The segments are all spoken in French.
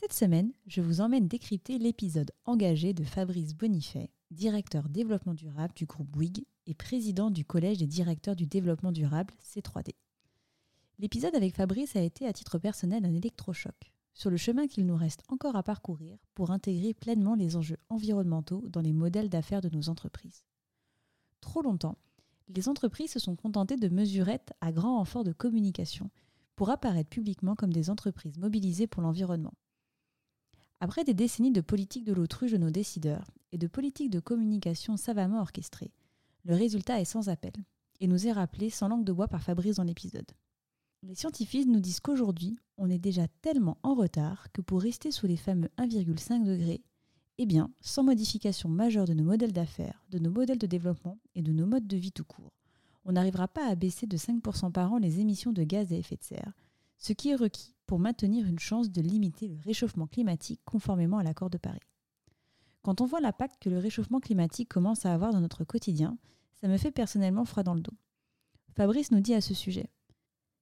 Cette semaine, je vous emmène décrypter l'épisode engagé de Fabrice Bonifay, directeur développement durable du groupe Bouygues et président du Collège des directeurs du développement durable C3D. L'épisode avec Fabrice a été à titre personnel un électrochoc sur le chemin qu'il nous reste encore à parcourir pour intégrer pleinement les enjeux environnementaux dans les modèles d'affaires de nos entreprises. Trop longtemps, les entreprises se sont contentées de mesurettes à grand renfort de communication pour apparaître publiquement comme des entreprises mobilisées pour l'environnement. Après des décennies de politique de l'autruche de nos décideurs et de politiques de communication savamment orchestrées, le résultat est sans appel et nous est rappelé sans langue de bois par Fabrice dans l'épisode. Les scientifiques nous disent qu'aujourd'hui, on est déjà tellement en retard que pour rester sous les fameux 1,5 degrés, eh bien, sans modification majeure de nos modèles d'affaires, de nos modèles de développement et de nos modes de vie tout court, on n'arrivera pas à baisser de 5% par an les émissions de gaz à effet de serre, ce qui est requis pour maintenir une chance de limiter le réchauffement climatique conformément à l'accord de Paris. Quand on voit l'impact que le réchauffement climatique commence à avoir dans notre quotidien, ça me fait personnellement froid dans le dos. Fabrice nous dit à ce sujet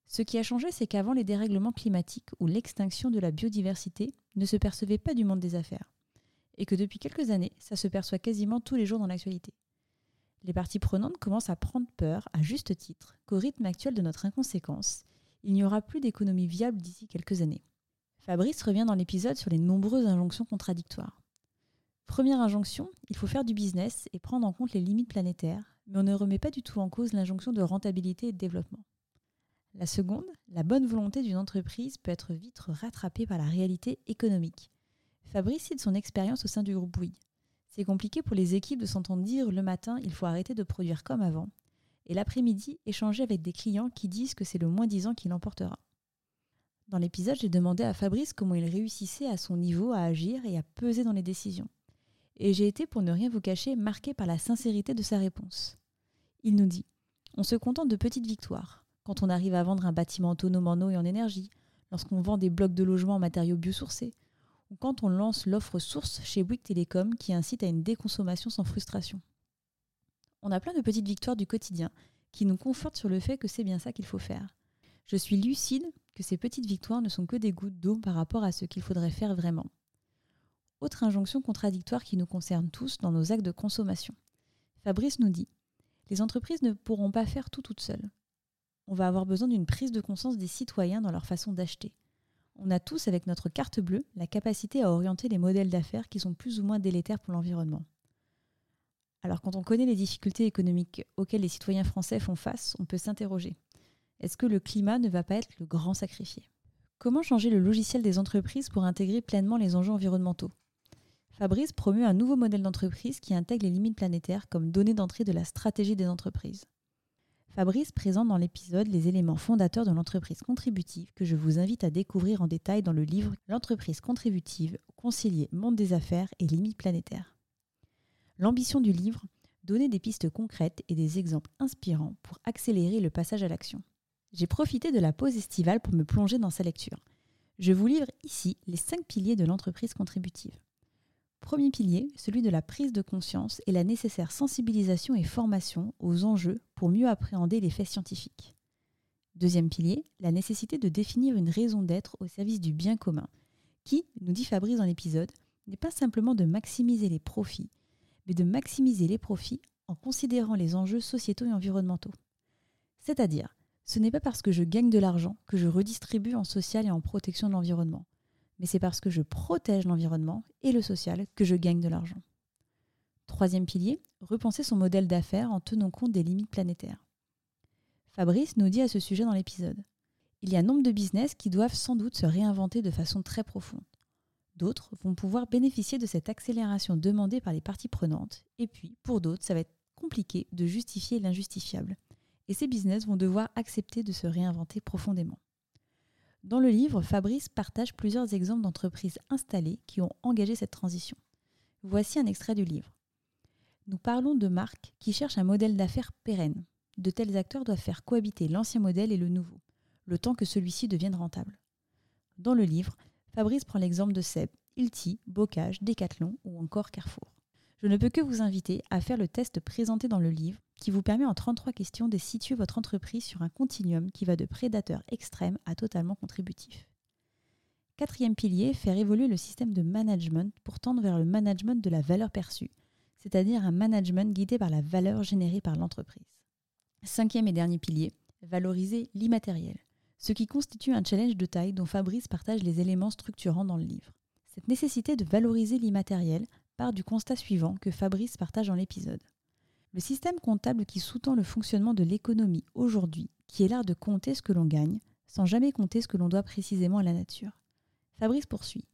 Ce qui a changé, c'est qu'avant les dérèglements climatiques ou l'extinction de la biodiversité ne se percevait pas du monde des affaires, et que depuis quelques années, ça se perçoit quasiment tous les jours dans l'actualité. Les parties prenantes commencent à prendre peur, à juste titre, qu'au rythme actuel de notre inconséquence, il n'y aura plus d'économie viable d'ici quelques années. Fabrice revient dans l'épisode sur les nombreuses injonctions contradictoires. Première injonction, il faut faire du business et prendre en compte les limites planétaires, mais on ne remet pas du tout en cause l'injonction de rentabilité et de développement. La seconde, la bonne volonté d'une entreprise peut être vite rattrapée par la réalité économique. Fabrice cite son expérience au sein du groupe Bouygues. C'est compliqué pour les équipes de s'entendre dire le matin il faut arrêter de produire comme avant, et l'après-midi échanger avec des clients qui disent que c'est le moins disant qui l'emportera. Dans l'épisode, j'ai demandé à Fabrice comment il réussissait à son niveau à agir et à peser dans les décisions. Et j'ai été, pour ne rien vous cacher, marqué par la sincérité de sa réponse. Il nous dit On se contente de petites victoires. Quand on arrive à vendre un bâtiment autonome en eau et en énergie, lorsqu'on vend des blocs de logement en matériaux biosourcés, ou quand on lance l'offre source chez Bouygues Télécom qui incite à une déconsommation sans frustration. On a plein de petites victoires du quotidien qui nous confortent sur le fait que c'est bien ça qu'il faut faire. Je suis lucide que ces petites victoires ne sont que des gouttes d'eau par rapport à ce qu'il faudrait faire vraiment. Autre injonction contradictoire qui nous concerne tous dans nos actes de consommation. Fabrice nous dit Les entreprises ne pourront pas faire tout toutes seules. On va avoir besoin d'une prise de conscience des citoyens dans leur façon d'acheter. On a tous, avec notre carte bleue, la capacité à orienter les modèles d'affaires qui sont plus ou moins délétères pour l'environnement. Alors quand on connaît les difficultés économiques auxquelles les citoyens français font face, on peut s'interroger. Est-ce que le climat ne va pas être le grand sacrifié? Comment changer le logiciel des entreprises pour intégrer pleinement les enjeux environnementaux? Fabrice promeut un nouveau modèle d'entreprise qui intègre les limites planétaires comme données d'entrée de la stratégie des entreprises. Fabrice présente dans l'épisode les éléments fondateurs de l'entreprise contributive que je vous invite à découvrir en détail dans le livre L'entreprise contributive, concilier monde des affaires et limites planétaires. L'ambition du livre, donner des pistes concrètes et des exemples inspirants pour accélérer le passage à l'action. J'ai profité de la pause estivale pour me plonger dans sa lecture. Je vous livre ici les cinq piliers de l'entreprise contributive. Premier pilier, celui de la prise de conscience et la nécessaire sensibilisation et formation aux enjeux pour mieux appréhender les faits scientifiques. Deuxième pilier, la nécessité de définir une raison d'être au service du bien commun, qui, nous dit Fabrice dans l'épisode, n'est pas simplement de maximiser les profits, mais de maximiser les profits en considérant les enjeux sociétaux et environnementaux. C'est-à-dire, ce n'est pas parce que je gagne de l'argent que je redistribue en social et en protection de l'environnement, mais c'est parce que je protège l'environnement et le social que je gagne de l'argent. Troisième pilier, repenser son modèle d'affaires en tenant compte des limites planétaires. Fabrice nous dit à ce sujet dans l'épisode. Il y a nombre de business qui doivent sans doute se réinventer de façon très profonde. D'autres vont pouvoir bénéficier de cette accélération demandée par les parties prenantes. Et puis, pour d'autres, ça va être compliqué de justifier l'injustifiable. Et ces business vont devoir accepter de se réinventer profondément. Dans le livre, Fabrice partage plusieurs exemples d'entreprises installées qui ont engagé cette transition. Voici un extrait du livre. Nous parlons de marques qui cherchent un modèle d'affaires pérenne. De tels acteurs doivent faire cohabiter l'ancien modèle et le nouveau, le temps que celui-ci devienne rentable. Dans le livre, Fabrice prend l'exemple de Seb, Ilti, Bocage, Decathlon ou encore Carrefour. Je ne peux que vous inviter à faire le test présenté dans le livre qui vous permet en 33 questions de situer votre entreprise sur un continuum qui va de prédateur extrême à totalement contributif. Quatrième pilier, faire évoluer le système de management pour tendre vers le management de la valeur perçue, c'est-à-dire un management guidé par la valeur générée par l'entreprise. Cinquième et dernier pilier, valoriser l'immatériel, ce qui constitue un challenge de taille dont Fabrice partage les éléments structurants dans le livre. Cette nécessité de valoriser l'immatériel part du constat suivant que Fabrice partage dans l'épisode. Le système comptable qui sous-tend le fonctionnement de l'économie aujourd'hui, qui est l'art de compter ce que l'on gagne, sans jamais compter ce que l'on doit précisément à la nature. Fabrice poursuit.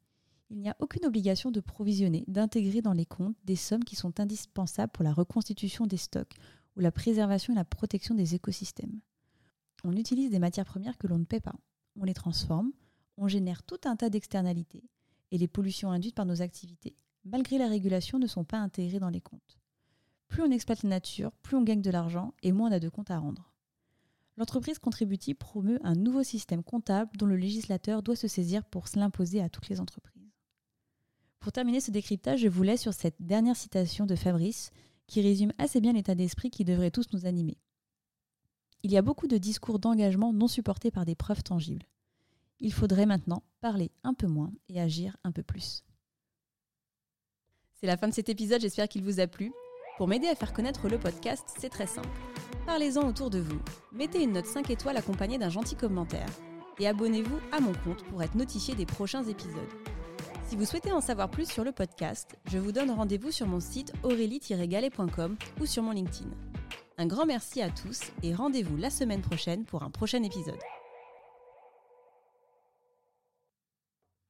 Il n'y a aucune obligation de provisionner, d'intégrer dans les comptes des sommes qui sont indispensables pour la reconstitution des stocks ou la préservation et la protection des écosystèmes. On utilise des matières premières que l'on ne paie pas. On les transforme, on génère tout un tas d'externalités, et les pollutions induites par nos activités, malgré la régulation, ne sont pas intégrées dans les comptes. Plus on exploite la nature, plus on gagne de l'argent et moins on a de comptes à rendre. L'entreprise contributive promeut un nouveau système comptable dont le législateur doit se saisir pour l'imposer à toutes les entreprises. Pour terminer ce décryptage, je vous laisse sur cette dernière citation de Fabrice qui résume assez bien l'état d'esprit qui devrait tous nous animer. Il y a beaucoup de discours d'engagement non supportés par des preuves tangibles. Il faudrait maintenant parler un peu moins et agir un peu plus. C'est la fin de cet épisode, j'espère qu'il vous a plu. Pour m'aider à faire connaître le podcast, c'est très simple. Parlez-en autour de vous. Mettez une note 5 étoiles accompagnée d'un gentil commentaire. Et abonnez-vous à mon compte pour être notifié des prochains épisodes. Si vous souhaitez en savoir plus sur le podcast, je vous donne rendez-vous sur mon site aurélie-galet.com ou sur mon LinkedIn. Un grand merci à tous et rendez-vous la semaine prochaine pour un prochain épisode.